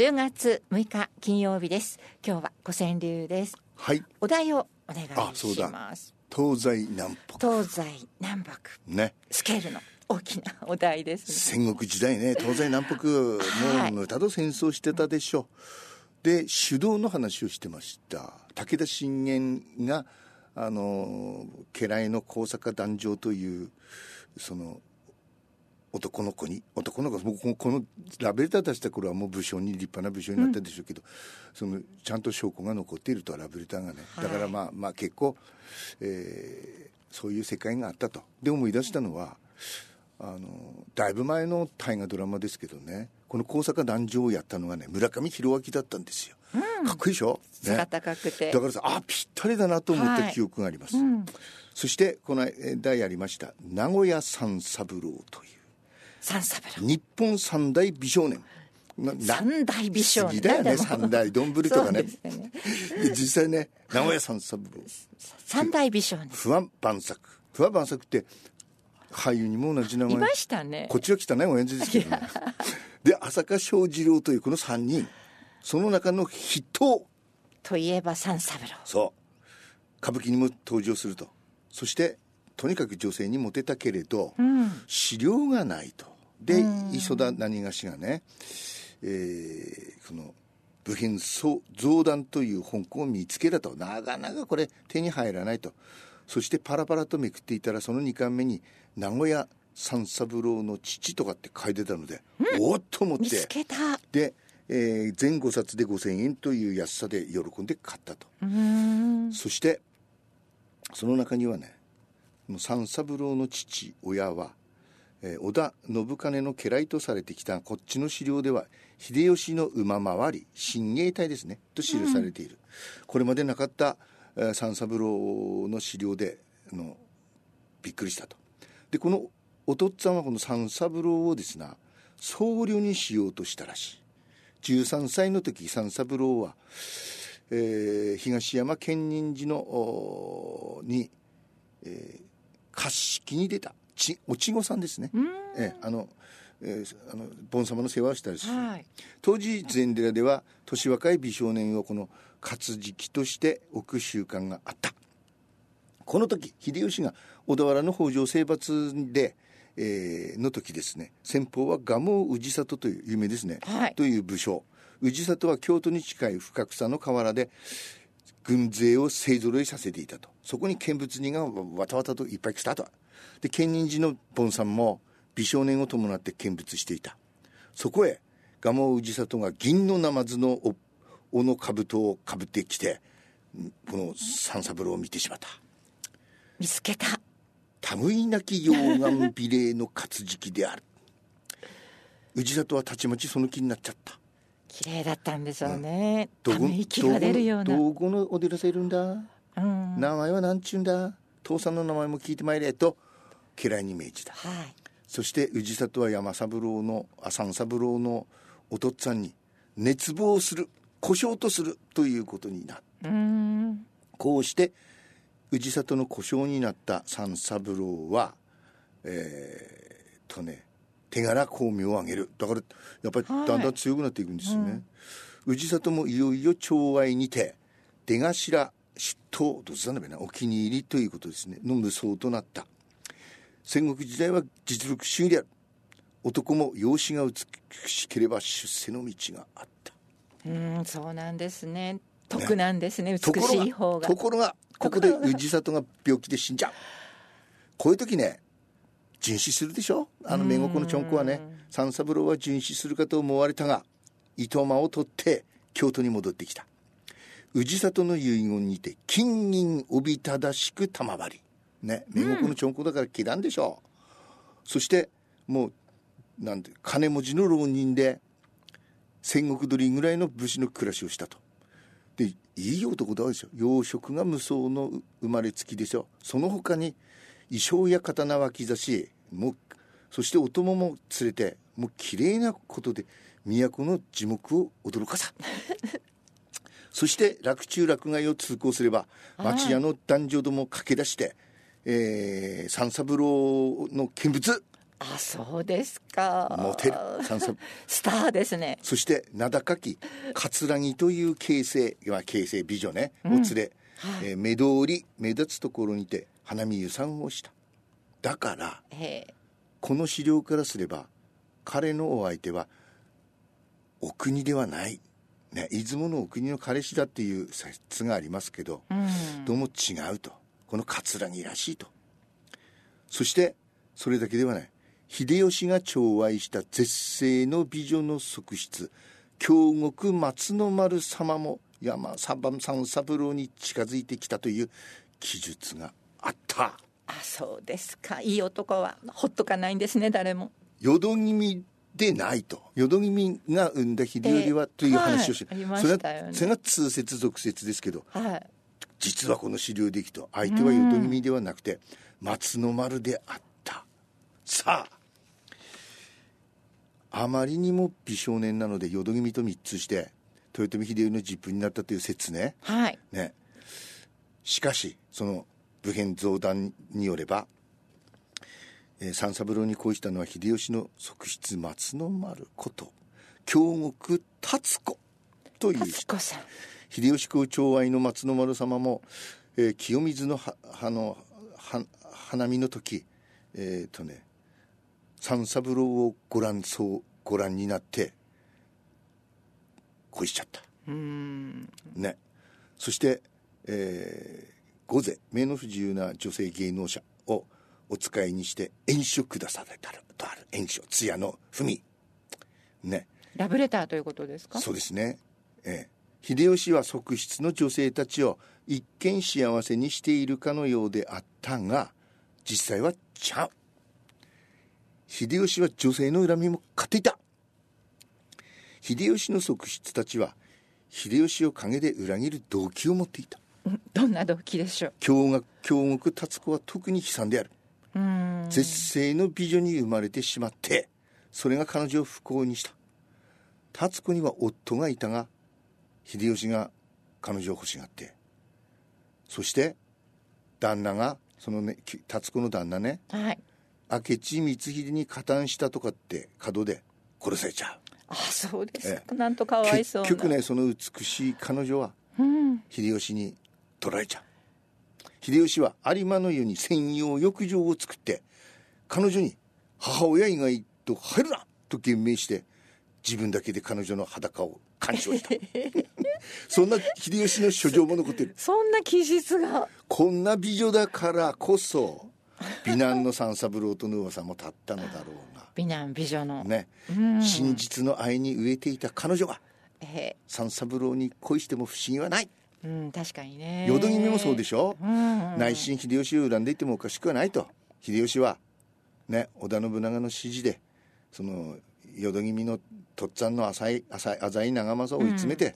10月6日金曜日です。今日は五川流です。はい。お題をお願いします。東西南北。東西南北。ね。スケールの大きなお題ですね。戦国時代ね。東西南北 はい。もうただ戦争してたでしょ。で手動の話をしてました。武田信玄があの家来の高坂壇上というその男の子に男の子もうこのラベルター出した頃はもう武将に立派な武将になったでしょうけど、そのちゃんと証拠が残っているとラベルターがね。だからまあまあ結構、えーそういう世界があったと。で思い出したのはあのだいぶ前の大河ドラマですけどねこの高坂壇上をやったのがね村上弘明だったんですよ、かっこいいでしょ、ね、背高くて。だからさあぴったりだなと思ったはい。記憶があります、うん。そしてこの間やりました名古屋三三郎という日本三大美少年。三大美少年。だよね三大丼とかね。でね。で実際ね名古屋三三郎三大美少年。不安万作。不安万作って俳優にも同じ名前。いましたね。こっちは汚い親父ですけどね。で浅香正二郎というこの3人。その中の筆頭といえば三三郎。そう。歌舞伎にも登場すると。そしてとにかく女性にモテたけれど、うん。資料がないと。で磯田何がしがね、えー、この部品増増談という本を見つけたと。なかなかこれ手に入らないと。そしてパラパラとめくっていたらその2巻目に名古屋三三郎の父とかって書いてたので、おっと思っ見つてけた。で、えー全5冊で5,000円という安さで喜んで買ったと。そしてその中にはね三三郎の父親は、えー織田信兼の家来とされてきたこっちの資料では秀吉の馬回り親衛隊ですねと記されている、これまでなかった、えー三三郎の資料でのびっくりしたと。でこのお父っつぁんはこの三三郎をですな僧侶にしようとしたらしい。13歳の時三三郎はえー東山建仁寺のおに、えー、貸式に出た。ちおちごさんですね、えーあの、えーあのボン様の世話をしたりする、はい。当時禅寺では年若い美少年をこの活時期として置く習慣があった。この時秀吉が小田原の北条征伐で、えーの時ですね。先方は蒲生氏里という有名ですね、はい。という武将。氏里は京都に近い深草の河原で軍勢を勢ぞろいさせていたとそこに見物人がわたわたといっぱい来たと。で建仁寺の盆さんも美少年を伴って見物していた。そこへ蒲生氏里が銀のナマズのお尾の兜をかぶってきてんこの三三郎を見てしまった。見つけた。類なき溶岩美麗の活時期である。氏里はたちまちその気になっちゃった。綺麗だったんでしょうね、どこため息が出るような。どこのお寺さんいるんだ？うん名前は何ちゅうんだ？父さんの名前も聞いてまいれと家来に命じた。はい。そして氏里は山三郎のあ三三郎のお父っつぁんに熱望する故障とするということになこうして氏里の故障になった三三郎はえー、とね手柄功名を挙げる。だからやっぱりだんだん強くなっていくんですよね、氏里もいよいよ寵愛にて出頭出頭どうしたんだべなお気に入りということですね。の無双となった。戦国時代は実力主義である。男も容姿が美しければ出世の道があった。うんそうなんですね。得なんですね美ところしい方が。がところがここで氏里が病気で死んじゃう。こういう時ね殉死するでしょ？あの名国のちょんこはね。三三郎は殉死するかと思われたが糸間を取って京都に戻ってきた氏里の遺言にて金銀おびただしく賜り。ね名国のちょんこだから嫌らんでしょう、そしてもうなんて金持ちの浪人で戦国鳥ぐらいの武士の暮らしをしたと。でいい男だでしょ養殖が無双の生まれつきでしょその他に衣装や刀は刻しもうそしてお供も連れてもう綺麗なことで都の樹木を驚かさ。そして洛中洛外を通行すれば町屋の男女ども駆け出して、えー、三三郎の見物。あそうですか。モテる。三三。スターですね。そして名高き桂木という形成は形成美女ね、お連れ、えー目通り目立つところにて花見湯さんをした。だからええ。この資料からすれば彼のお相手はお国ではない、ね、出雲のお国の彼氏だっていう説がありますけど、うん。どうも違うと。この桂木らしいと。そしてそれだけではない。秀吉が寵愛した絶世の美女の側室。京極松の丸様も山三三三郎に近づいてきたという記述があった。あそうですか。いい男はほっとかないんですね誰も。淀君でないと。淀君が生んだ秀頼はという話をし、はいそれしたよね。がそれが通説俗説ですけどはい。実はこの資料でいくと相手は淀君ではなくて松の丸であった。さああまりにも美少年なので淀君と密通して豊臣秀頼の実父になったという説ね。はい。ね。しかしその武変増談によれば、えー三三郎に恋したのは秀吉の側室松の丸こと京極達子という達子さん。秀吉公寵愛の松の丸様も、えー清水のはあのは花見の時えっ、とね三三郎をご覧そうご覧になって恋しちゃった。うん。ね。そして、えー、御前目の不自由な女性芸能者。をお使いにして演書下されたとある演書艶の文ね。ラブレターということですか？そうですね、ええ。秀吉は側室の女性たちを一見幸せにしているかのようであったが実際はちゃう。秀吉は女性の恨みも買っていた。秀吉の側室たちは秀吉を陰で裏切る動機を持っていた。うんどんな動機でしょう？京極京極達子は特に悲惨である。うん絶世の美女に生まれてしまってそれが彼女を不幸にした。達子には夫がいたが秀吉が彼女を欲しがって。そして旦那がそのねき達子の旦那ねはい。明智光秀に加担したとかって角で殺されちゃう。あそうですか、え。なんとかわいそうな。結局ねその美しい彼女はうん。秀吉に取られちゃう秀吉は有馬の湯に専用浴場を作って彼女に母親以外と入るなと言命して自分だけで彼女の裸を干渉した。そんな秀吉の書状も残ってる。そんな気質が。こんな美女だからこそ美男の三三郎との噂も立ったのだろうが 美男美女の、ね、うん。真実の愛に飢えていた彼女がえ三三郎に恋しても不思議はない。ーうん確かにね。淀君もそうでしょ、うん内心秀吉を恨んでいてもおかしくはないと。秀吉はね織田信長の指示でその淀君のとっつぁんの浅い浅い浅い長政を追い詰めて、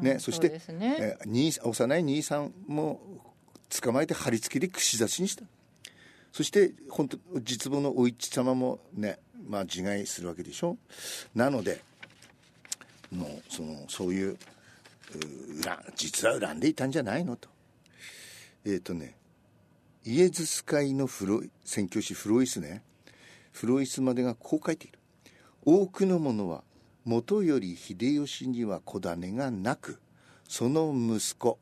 ね、そしてそうですね。え幼い兄さんも捕まえて貼り付けで串刺しにした。そして本当実母のお市様もねまあ自害するわけでしょ？なのでもうそのそういう実は恨んでいたんじゃないのと。えっ、とねイエズス会のフロ宣教師フロイスね。フロイスまでがこう書いている。多くの者は元より秀吉には子種がなくその息子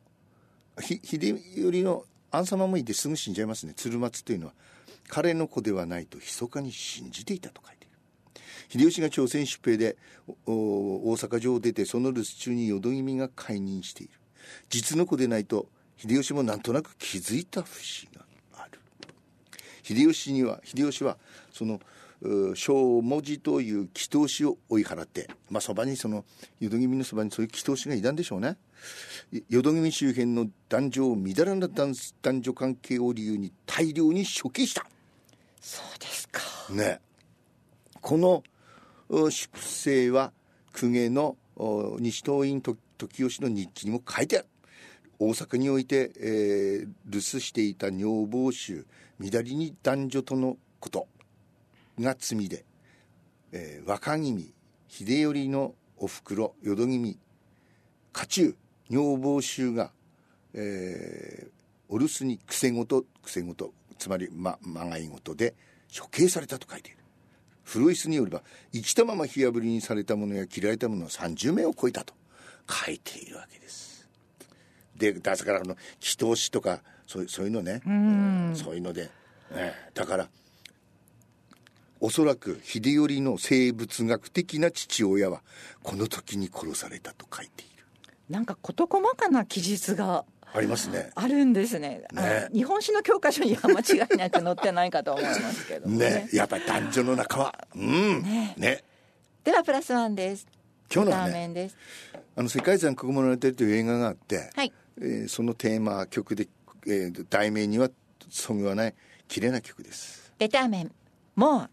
ひ秀頼の安様もいてすぐ死んじゃいますね。鶴松というのは彼の子ではないと密かに信じていたと書いて秀吉が朝鮮出兵で大阪城を出てその留守中に淀君が解任している。実の子でないと秀吉もなんとなく気づいた節がある。秀吉には秀吉はそのう小文字という祈祷師を追い払ってまあそばにその淀君のそばにそういう祈祷師がいたんでしょうね。い淀君周辺の男女をみだらな男男女関係を理由に大量に処刑した。そうですか。ね。このう粛清は公家の西東院時吉の日記にも書いてある。大阪において、えー留守していた女房衆乱りに男女とのことが罪で、えー若君秀頼のおふくろ淀君家中女房衆が、えーお留守に癖ごと癖ごとつまりままがいごとで処刑されたと書いている。フロイスによれば生きたまま火あぶりにされたものや切られたものは30名を超えたと書いているわけです。でだからあの祈祷師とかそうそういうのね、そういうので、ね、だからおそらく秀頼の生物学的な父親はこの時に殺されたと書いている。なんか事細かな記述がありますね。あるんですね。ね。日本史の教科書には間違いなく載ってないかと思いますけどね。ね。やっぱり男女の中はうん。ね。ね。ではプラスワンです。今日のはねラーメンです。あの世界残酷物語という映画があって、はい。えーそのテーマ曲で、えー題名にはそぐわない綺麗な曲です。ベターメンモア